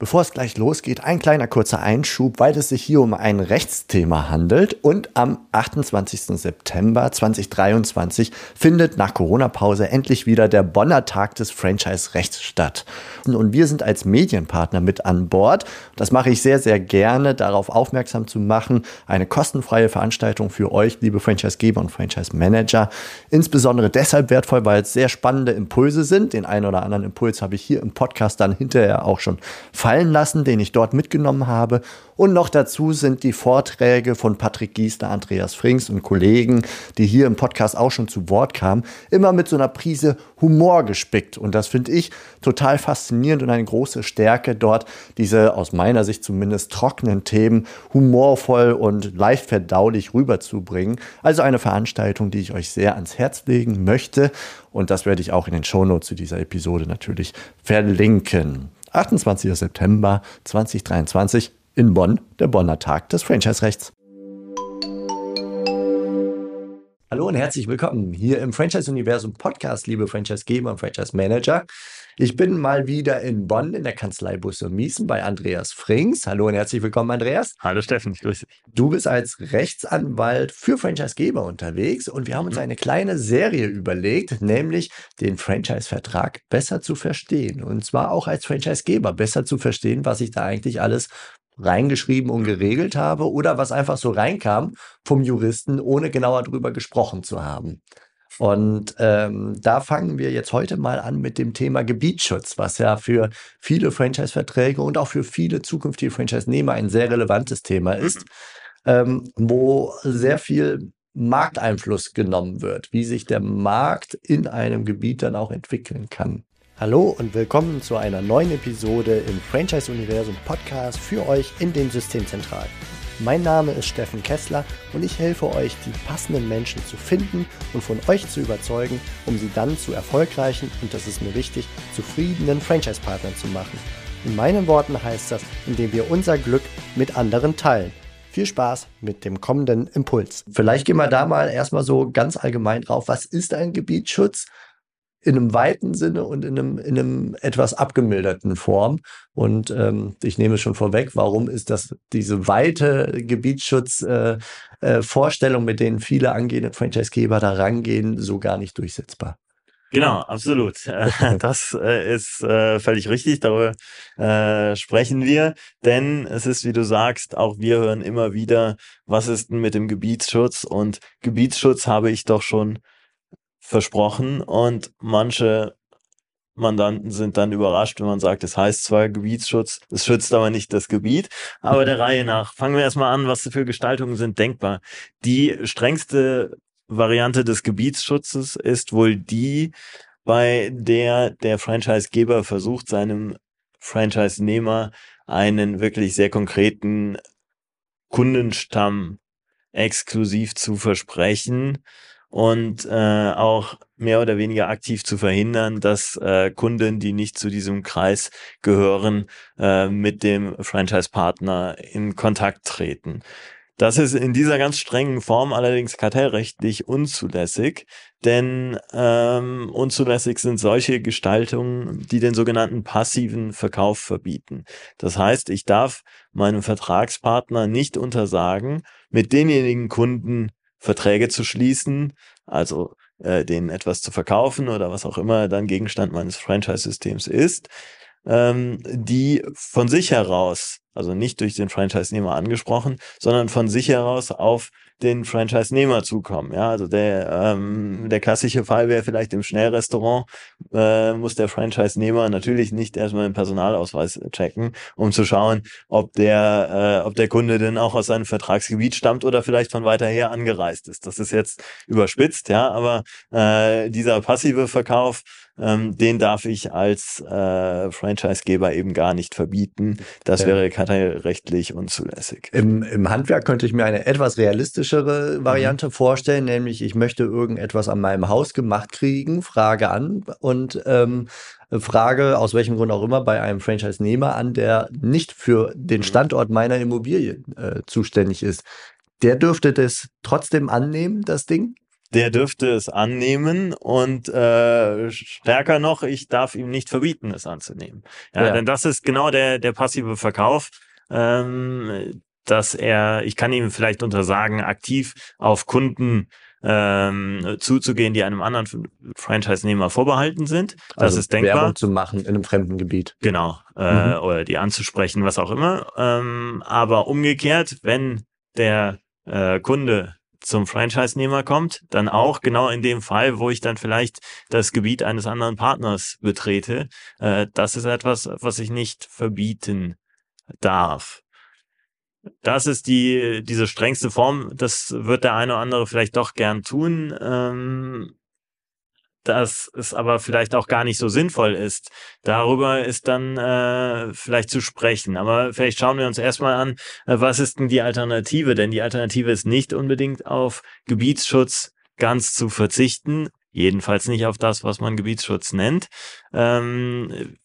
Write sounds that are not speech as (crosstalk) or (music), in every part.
Bevor es gleich losgeht, ein kleiner kurzer Einschub, weil es sich hier um ein Rechtsthema handelt und am 28. September 2023 findet nach Corona-Pause endlich wieder der Bonner Tag des Franchise-Rechts statt. Und wir sind als Medienpartner mit an Bord. Das mache ich sehr, sehr gerne, darauf aufmerksam zu machen. Eine kostenfreie Veranstaltung für euch, liebe Franchise-Geber und Franchise-Manager. Insbesondere deshalb wertvoll, weil es sehr spannende Impulse sind. Den einen oder anderen Impuls habe ich hier im Podcast dann hinterher auch schon fallen lassen, den ich dort mitgenommen habe. Und noch dazu sind die Vorträge von Patrick Giesler, Andreas Frings und Kollegen, die hier im Podcast auch schon zu Wort kamen, immer mit so einer Prise Humor gespickt. Und das finde ich total faszinierend und eine große Stärke, dort diese aus meiner Sicht zumindest trockenen Themen humorvoll und leicht verdaulich rüberzubringen. Also eine Veranstaltung, die ich euch sehr ans Herz legen möchte. Und das werde ich auch in den Shownotes zu dieser Episode natürlich verlinken. 28. September 2023 in Bonn, der Bonner Tag des Franchise-Rechts. Hallo und herzlich willkommen hier im Franchise-Universum Podcast, liebe Franchise-Geber und Franchise-Manager. Ich bin mal wieder in Bonn in der Kanzlei Busse Miesen bei Andreas Frings. Hallo und herzlich willkommen, Andreas. Hallo Steffen, ich grüße dich. Du bist als Rechtsanwalt für Franchisegeber unterwegs und wir haben uns mhm. eine kleine Serie überlegt, nämlich den Franchise-Vertrag besser zu verstehen. Und zwar auch als Franchisegeber besser zu verstehen, was ich da eigentlich alles reingeschrieben und geregelt habe oder was einfach so reinkam vom Juristen, ohne genauer drüber gesprochen zu haben. Und ähm, da fangen wir jetzt heute mal an mit dem Thema Gebietsschutz, was ja für viele Franchise-Verträge und auch für viele zukünftige Franchise-Nehmer ein sehr relevantes Thema ist, ähm, wo sehr viel Markteinfluss genommen wird, wie sich der Markt in einem Gebiet dann auch entwickeln kann. Hallo und willkommen zu einer neuen Episode im Franchise-Universum Podcast für euch in den Systemzentralen. Mein Name ist Steffen Kessler und ich helfe euch, die passenden Menschen zu finden und von euch zu überzeugen, um sie dann zu erfolgreichen und das ist mir wichtig, zufriedenen Franchise-Partnern zu machen. In meinen Worten heißt das, indem wir unser Glück mit anderen teilen. Viel Spaß mit dem kommenden Impuls. Vielleicht gehen wir da mal erstmal so ganz allgemein drauf. Was ist ein Gebietsschutz? In einem weiten Sinne und in einem, in einem etwas abgemilderten Form. Und ähm, ich nehme schon vorweg, warum ist das diese weite Gebietsschutzvorstellung, äh, äh, mit denen viele angehende Franchisegeber da rangehen, so gar nicht durchsetzbar? Genau, absolut. (laughs) Das äh, ist äh, völlig richtig. Darüber äh, sprechen wir. Denn es ist, wie du sagst, auch wir hören immer wieder, was ist denn mit dem Gebietsschutz? Und Gebietsschutz habe ich doch schon versprochen und manche Mandanten sind dann überrascht, wenn man sagt, es heißt zwar Gebietsschutz, es schützt aber nicht das Gebiet. Aber der (laughs) Reihe nach, fangen wir erstmal an, was für Gestaltungen sind denkbar. Die strengste Variante des Gebietsschutzes ist wohl die, bei der der Franchisegeber versucht, seinem Franchise-Nehmer einen wirklich sehr konkreten Kundenstamm exklusiv zu versprechen und äh, auch mehr oder weniger aktiv zu verhindern, dass äh, Kunden, die nicht zu diesem Kreis gehören, äh, mit dem Franchise-Partner in Kontakt treten. Das ist in dieser ganz strengen Form allerdings kartellrechtlich unzulässig, denn ähm, unzulässig sind solche Gestaltungen, die den sogenannten passiven Verkauf verbieten. Das heißt, ich darf meinem Vertragspartner nicht untersagen, mit denjenigen Kunden Verträge zu schließen, also äh, denen etwas zu verkaufen oder was auch immer dann Gegenstand meines Franchise-Systems ist, ähm, die von sich heraus, also nicht durch den Franchise-Nehmer angesprochen, sondern von sich heraus auf den Franchise-Nehmer zukommen. Ja, also der, ähm, der klassische Fall wäre vielleicht im Schnellrestaurant, äh, muss der Franchise-Nehmer natürlich nicht erstmal den Personalausweis checken, um zu schauen, ob der, äh, ob der Kunde denn auch aus seinem Vertragsgebiet stammt oder vielleicht von weiter her angereist ist. Das ist jetzt überspitzt, ja, aber äh, dieser passive Verkauf ähm, den darf ich als äh, Franchisegeber eben gar nicht verbieten. Das ja. wäre kartellrechtlich unzulässig. Im, Im Handwerk könnte ich mir eine etwas realistischere Variante mhm. vorstellen, nämlich ich möchte irgendetwas an meinem Haus gemacht kriegen, frage an und ähm, Frage, aus welchem Grund auch immer, bei einem Franchise-Nehmer an, der nicht für den mhm. Standort meiner Immobilie äh, zuständig ist. Der dürfte das trotzdem annehmen, das Ding? Der dürfte es annehmen und äh, stärker noch, ich darf ihm nicht verbieten, es anzunehmen. Ja, ja. denn das ist genau der der passive Verkauf. Ähm, dass er, ich kann ihm vielleicht untersagen, aktiv auf Kunden ähm, zuzugehen, die einem anderen Franchise-Nehmer vorbehalten sind. Das also ist denkbar. Werbung zu machen in einem fremden Gebiet. Genau. Äh, mhm. Oder die anzusprechen, was auch immer. Ähm, aber umgekehrt, wenn der äh, Kunde zum Franchise-Nehmer kommt, dann auch genau in dem Fall, wo ich dann vielleicht das Gebiet eines anderen Partners betrete. Äh, das ist etwas, was ich nicht verbieten darf das ist die, diese strengste Form. Das wird der eine oder andere vielleicht doch gern tun. Ähm, dass es aber vielleicht auch gar nicht so sinnvoll ist. Darüber ist dann äh, vielleicht zu sprechen. Aber vielleicht schauen wir uns erstmal an, äh, was ist denn die Alternative? Denn die Alternative ist nicht unbedingt auf Gebietsschutz ganz zu verzichten. Jedenfalls nicht auf das, was man Gebietsschutz nennt. Ähm,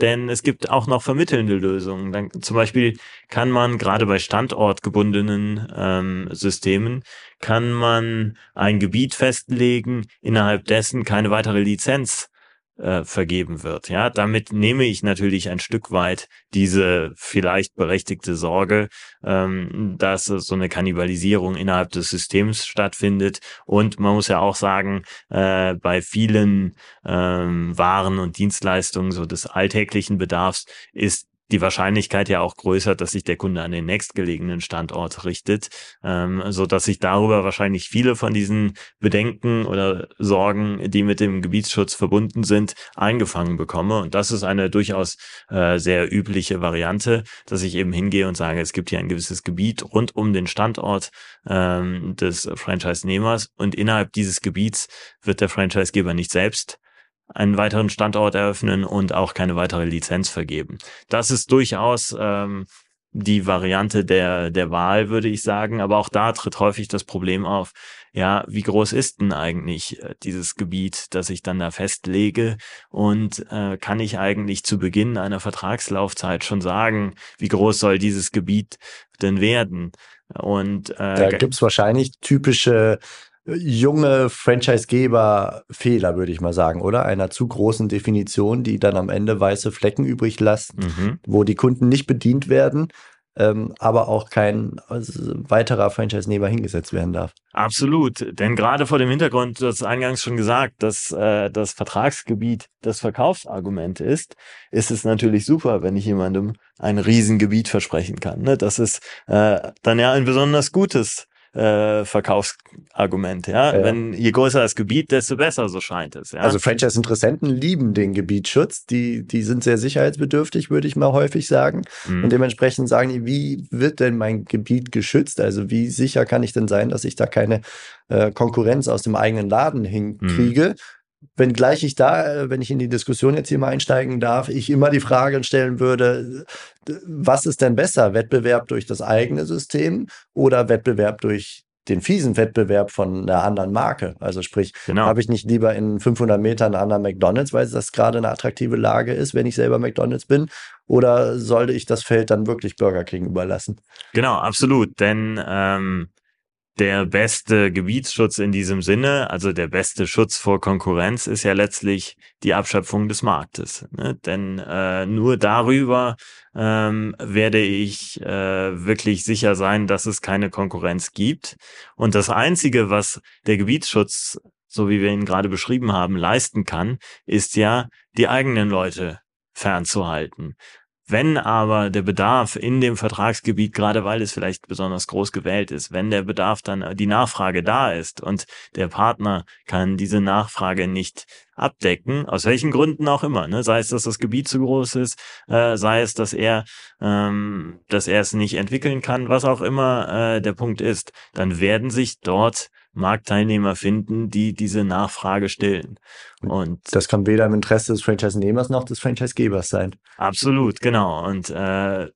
denn es gibt auch noch vermittelnde Lösungen. Dann, zum Beispiel kann man gerade bei standortgebundenen ähm, Systemen, kann man ein Gebiet festlegen, innerhalb dessen keine weitere Lizenz äh, vergeben wird. Ja, damit nehme ich natürlich ein Stück weit diese vielleicht berechtigte Sorge, ähm, dass so eine Kannibalisierung innerhalb des Systems stattfindet. Und man muss ja auch sagen, äh, bei vielen ähm, Waren und Dienstleistungen so des alltäglichen Bedarfs ist die Wahrscheinlichkeit ja auch größer, dass sich der Kunde an den nächstgelegenen Standort richtet, ähm, so dass ich darüber wahrscheinlich viele von diesen Bedenken oder Sorgen, die mit dem Gebietsschutz verbunden sind, eingefangen bekomme. Und das ist eine durchaus äh, sehr übliche Variante, dass ich eben hingehe und sage, es gibt hier ein gewisses Gebiet rund um den Standort ähm, des Franchise-Nehmers und innerhalb dieses Gebiets wird der Franchisegeber nicht selbst einen weiteren Standort eröffnen und auch keine weitere Lizenz vergeben. Das ist durchaus ähm, die Variante der, der Wahl, würde ich sagen. Aber auch da tritt häufig das Problem auf, ja, wie groß ist denn eigentlich äh, dieses Gebiet, das ich dann da festlege? Und äh, kann ich eigentlich zu Beginn einer Vertragslaufzeit schon sagen, wie groß soll dieses Gebiet denn werden? Und äh, da gibt's wahrscheinlich typische junge Franchisegeber-Fehler, würde ich mal sagen, oder? Einer zu großen Definition, die dann am Ende weiße Flecken übrig lässt, mhm. wo die Kunden nicht bedient werden, ähm, aber auch kein also, weiterer Franchise-Nehmer hingesetzt werden darf. Absolut, denn gerade vor dem Hintergrund, du hast eingangs schon gesagt, dass äh, das Vertragsgebiet das Verkaufsargument ist, ist es natürlich super, wenn ich jemandem ein Riesengebiet versprechen kann. Ne? Das ist äh, dann ja ein besonders gutes äh, Verkaufsargument. Ja? ja? Wenn je größer das Gebiet, desto besser, so scheint es. Ja? Also Franchise-Interessenten lieben den Gebietsschutz. Die, die sind sehr sicherheitsbedürftig, würde ich mal häufig sagen. Mhm. Und dementsprechend sagen die, wie wird denn mein Gebiet geschützt? Also wie sicher kann ich denn sein, dass ich da keine äh, Konkurrenz aus dem eigenen Laden hinkriege? Mhm wenngleich ich da, äh, wenn ich in die Diskussion jetzt hier mal einsteigen darf, ich immer die Frage stellen würde, was ist denn besser, Wettbewerb durch das eigene System oder Wettbewerb durch den fiesen Wettbewerb von einer anderen Marke. Also sprich, genau. habe ich nicht lieber in 500 Metern einen anderen McDonald's, weil das gerade eine attraktive Lage ist, wenn ich selber McDonald's bin, oder sollte ich das Feld dann wirklich Burger King überlassen? Genau, absolut. Denn ähm, der beste Gebietsschutz in diesem Sinne, also der beste Schutz vor Konkurrenz, ist ja letztlich die Abschöpfung des Marktes. Ne? Denn äh, nur darüber ähm, werde ich äh, wirklich sicher sein, dass es keine Konkurrenz gibt. Und das Einzige, was der Gebietsschutz, so wie wir ihn gerade beschrieben haben, leisten kann, ist ja, die eigenen Leute fernzuhalten. Wenn aber der Bedarf in dem Vertragsgebiet, gerade weil es vielleicht besonders groß gewählt ist, wenn der Bedarf dann, die Nachfrage da ist und der Partner kann diese Nachfrage nicht abdecken, aus welchen Gründen auch immer, ne? sei es, dass das Gebiet zu groß ist, äh, sei es, dass er, ähm, dass er es nicht entwickeln kann, was auch immer äh, der Punkt ist, dann werden sich dort Marktteilnehmer finden, die diese Nachfrage stillen. Und das kann weder im Interesse des Franchise-Nehmers noch des Franchise-Gebers sein. Absolut, genau. Und äh,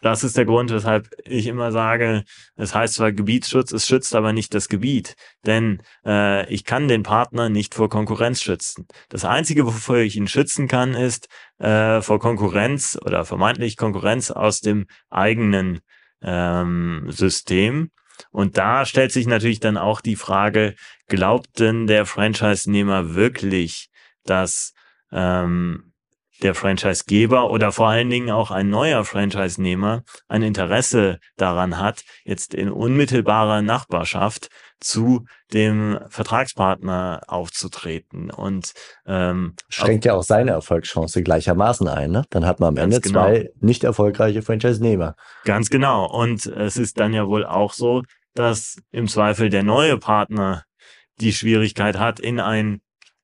das ist der Grund, weshalb ich immer sage, es heißt zwar Gebietsschutz, es schützt aber nicht das Gebiet, denn äh, ich kann den Partner nicht vor Konkurrenz schützen. Das Einzige, wovor ich ihn schützen kann, ist äh, vor Konkurrenz oder vermeintlich Konkurrenz aus dem eigenen ähm, System. Und da stellt sich natürlich dann auch die Frage, glaubt denn der Franchise-Nehmer wirklich, dass ähm, der Franchisegeber oder vor allen Dingen auch ein neuer Franchise-Nehmer ein Interesse daran hat, jetzt in unmittelbarer Nachbarschaft zu dem Vertragspartner aufzutreten und ähm, schränkt ja auch seine Erfolgschance gleichermaßen ein. Ne? Dann hat man am Ende genau. zwei nicht erfolgreiche Franchise-Nehmer. Ganz genau. Und es ist dann ja wohl auch so, dass im Zweifel der neue Partner die Schwierigkeit hat, in ein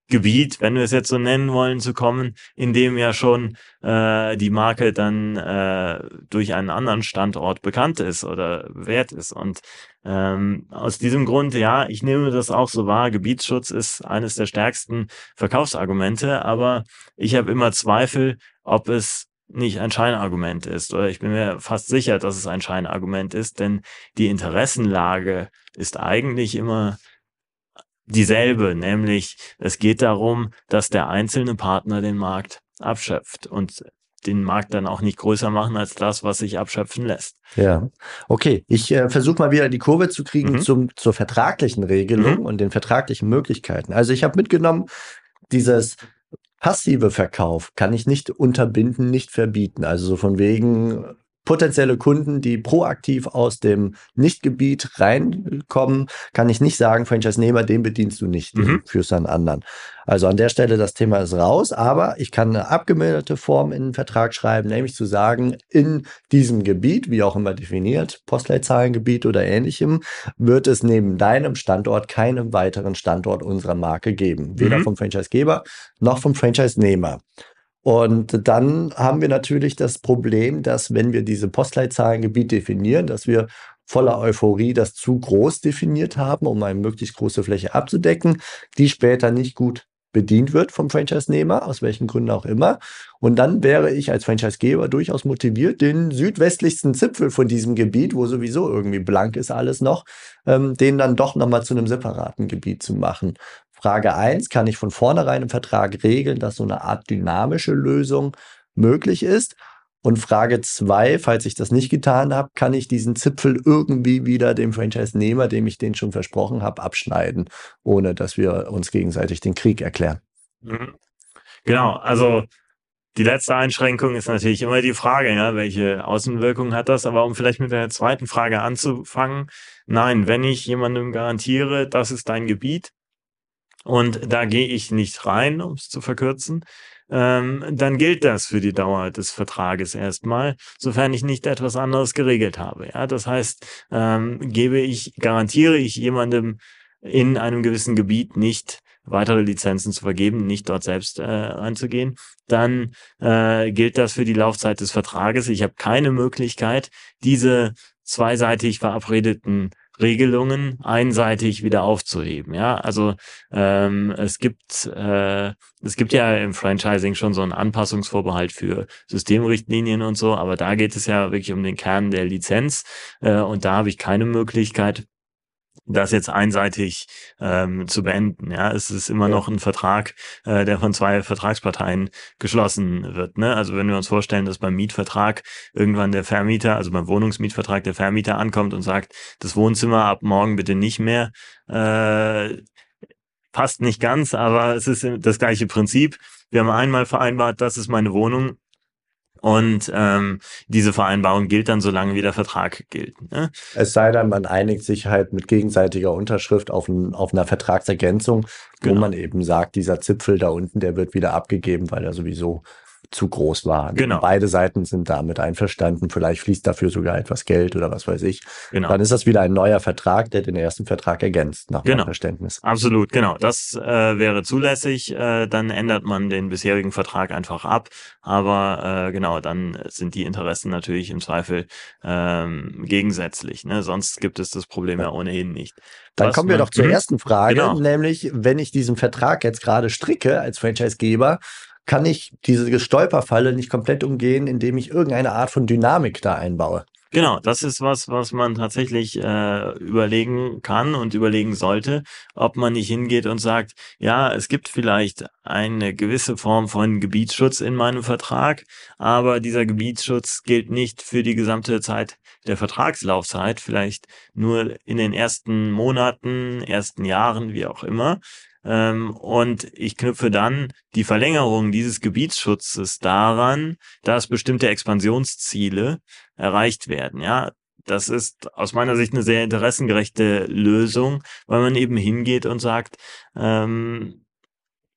Gebiet, wenn wir es jetzt so nennen wollen, zu kommen, in dem ja schon äh, die Marke dann äh, durch einen anderen Standort bekannt ist oder wert ist. Und ähm, aus diesem Grund, ja, ich nehme das auch so wahr, Gebietsschutz ist eines der stärksten Verkaufsargumente, aber ich habe immer Zweifel, ob es nicht ein Scheinargument ist. Oder ich bin mir fast sicher, dass es ein Scheinargument ist, denn die Interessenlage ist eigentlich immer dieselbe, nämlich es geht darum, dass der einzelne Partner den Markt abschöpft und den Markt dann auch nicht größer machen als das, was sich abschöpfen lässt. Ja, okay. Ich äh, versuche mal wieder die Kurve zu kriegen mhm. zum, zur vertraglichen Regelung mhm. und den vertraglichen Möglichkeiten. Also ich habe mitgenommen, dieses passive Verkauf kann ich nicht unterbinden, nicht verbieten. Also so von wegen, potenzielle Kunden, die proaktiv aus dem Nichtgebiet reinkommen, kann ich nicht sagen, Franchise-Nehmer, den bedienst du nicht, mhm. führst einen anderen. Also an der Stelle, das Thema ist raus, aber ich kann eine abgemilderte Form in den Vertrag schreiben, nämlich zu sagen, in diesem Gebiet, wie auch immer definiert, Postleitzahlengebiet oder ähnlichem, wird es neben deinem Standort keinen weiteren Standort unserer Marke geben. Weder mhm. vom Franchisegeber noch vom Franchise-Nehmer. Und dann haben wir natürlich das Problem, dass wenn wir diese Postleitzahlengebiet definieren, dass wir voller Euphorie das zu groß definiert haben, um eine möglichst große Fläche abzudecken, die später nicht gut bedient wird vom Franchise-Nehmer, aus welchen Gründen auch immer. Und dann wäre ich als Franchise-Geber durchaus motiviert, den südwestlichsten Zipfel von diesem Gebiet, wo sowieso irgendwie blank ist alles noch, ähm, den dann doch nochmal zu einem separaten Gebiet zu machen. Frage 1, kann ich von vornherein im Vertrag regeln, dass so eine Art dynamische Lösung möglich ist? Und Frage 2, falls ich das nicht getan habe, kann ich diesen Zipfel irgendwie wieder dem Franchise-Nehmer, dem ich den schon versprochen habe, abschneiden, ohne dass wir uns gegenseitig den Krieg erklären. Mhm. Genau, also die letzte Einschränkung ist natürlich immer die Frage, ja, welche Außenwirkung hat das? Aber um vielleicht mit der zweiten Frage anzufangen, nein, wenn ich jemandem garantiere, das ist dein Gebiet, und da gehe ich nicht rein, um es zu verkürzen, ähm, dann gilt das für die Dauer des Vertrages erstmal, sofern ich nicht etwas anderes geregelt habe. Ja, das heißt, ähm, gebe ich, garantiere ich jemandem in einem gewissen Gebiet nicht weitere Lizenzen zu vergeben, nicht dort selbst äh, reinzugehen, dann äh, gilt das für die Laufzeit des Vertrages. Ich habe keine Möglichkeit, diese zweiseitig verabredeten Regelungen einseitig wieder aufzuheben. Ja, also ähm, es gibt äh, es gibt ja im Franchising schon so einen Anpassungsvorbehalt für Systemrichtlinien und so, aber da geht es ja wirklich um den Kern der Lizenz äh, und da habe ich keine Möglichkeit das jetzt einseitig ähm, zu beenden. Ja, es ist immer ja. noch ein Vertrag, äh, der von zwei Vertragsparteien geschlossen wird. Ne? Also wenn wir uns vorstellen, dass beim Mietvertrag irgendwann der Vermieter, also beim Wohnungsmietvertrag der Vermieter ankommt und sagt, das Wohnzimmer ab morgen bitte nicht mehr, äh, passt nicht ganz, aber es ist das gleiche Prinzip. Wir haben einmal vereinbart, das ist meine Wohnung, und ähm, diese Vereinbarung gilt dann, solange wie der Vertrag gilt. Ne? Es sei denn, man einigt sich halt mit gegenseitiger Unterschrift auf, ein, auf einer Vertragsergänzung, genau. wo man eben sagt, dieser Zipfel da unten, der wird wieder abgegeben, weil er sowieso zu groß war. Genau. Beide Seiten sind damit einverstanden. Vielleicht fließt dafür sogar etwas Geld oder was weiß ich. Genau. Dann ist das wieder ein neuer Vertrag, der den ersten Vertrag ergänzt, nach genau. Verständnis. Absolut, genau. Das äh, wäre zulässig. Äh, dann ändert man den bisherigen Vertrag einfach ab. Aber äh, genau, dann sind die Interessen natürlich im Zweifel ähm, gegensätzlich. Ne? Sonst gibt es das Problem ja, ja ohnehin nicht. Dann was kommen wir doch zur mhm. ersten Frage, genau. nämlich wenn ich diesen Vertrag jetzt gerade stricke als Franchisegeber, kann ich diese Stolperfalle nicht komplett umgehen, indem ich irgendeine Art von Dynamik da einbaue. Genau, das ist was, was man tatsächlich äh, überlegen kann und überlegen sollte, ob man nicht hingeht und sagt, ja, es gibt vielleicht eine gewisse Form von Gebietsschutz in meinem Vertrag, aber dieser Gebietsschutz gilt nicht für die gesamte Zeit der Vertragslaufzeit, vielleicht nur in den ersten Monaten, ersten Jahren, wie auch immer. Ähm, und ich knüpfe dann die Verlängerung dieses Gebietsschutzes daran, dass bestimmte Expansionsziele erreicht werden. Ja, das ist aus meiner Sicht eine sehr interessengerechte Lösung, weil man eben hingeht und sagt, ähm,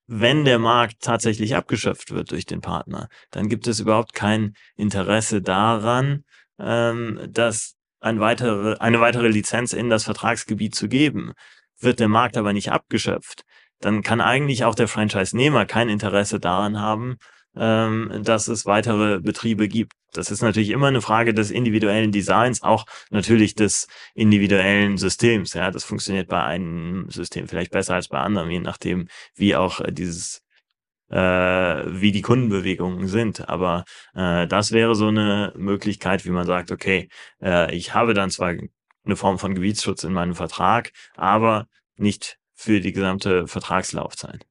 wenn der Markt tatsächlich abgeschöpft wird durch den Partner, dann gibt es überhaupt kein Interesse daran, ähm, dass ein weitere, eine weitere Lizenz in das Vertragsgebiet zu geben. Wird der Markt aber nicht abgeschöpft, dann kann eigentlich auch der Franchise-Nehmer kein Interesse daran haben, ähm, dass es weitere Betriebe gibt. Das ist natürlich immer eine Frage des individuellen Designs, auch natürlich des individuellen Systems. Ja, das funktioniert bei einem System vielleicht besser als bei anderem, je nachdem, wie auch äh, dieses äh, wie die Kundenbewegungen sind. Aber äh, das wäre so eine Möglichkeit, wie man sagt, okay, äh, ich habe dann zwar eine Form von Gebietsschutz in meinem Vertrag, aber nicht für die gesamte Vertragslaufzeit.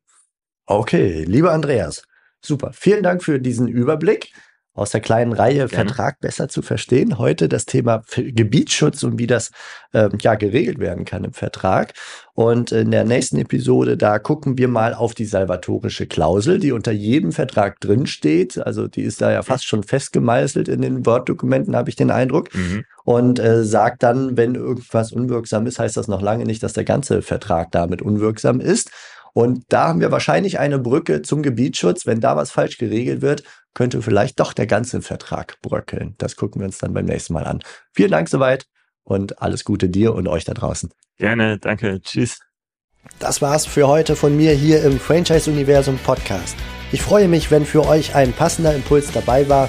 Okay, lieber Andreas, super. Vielen Dank für diesen Überblick aus der kleinen Reihe Gerne. Vertrag besser zu verstehen. Heute das Thema Gebietsschutz und wie das ähm, ja geregelt werden kann im Vertrag. Und in der nächsten Episode, da gucken wir mal auf die salvatorische Klausel, die unter jedem Vertrag drinsteht. Also die ist da ja fast schon festgemeißelt in den Word-Dokumenten, habe ich den Eindruck. Mhm. Und äh, sagt dann, wenn irgendwas unwirksam ist, heißt das noch lange nicht, dass der ganze Vertrag damit unwirksam ist. Und da haben wir wahrscheinlich eine Brücke zum Gebietsschutz. Wenn da was falsch geregelt wird, könnte vielleicht doch der ganze Vertrag bröckeln. Das gucken wir uns dann beim nächsten Mal an. Vielen Dank soweit und alles Gute dir und euch da draußen. Gerne, danke, tschüss. Das war's für heute von mir hier im Franchise Universum Podcast. Ich freue mich, wenn für euch ein passender Impuls dabei war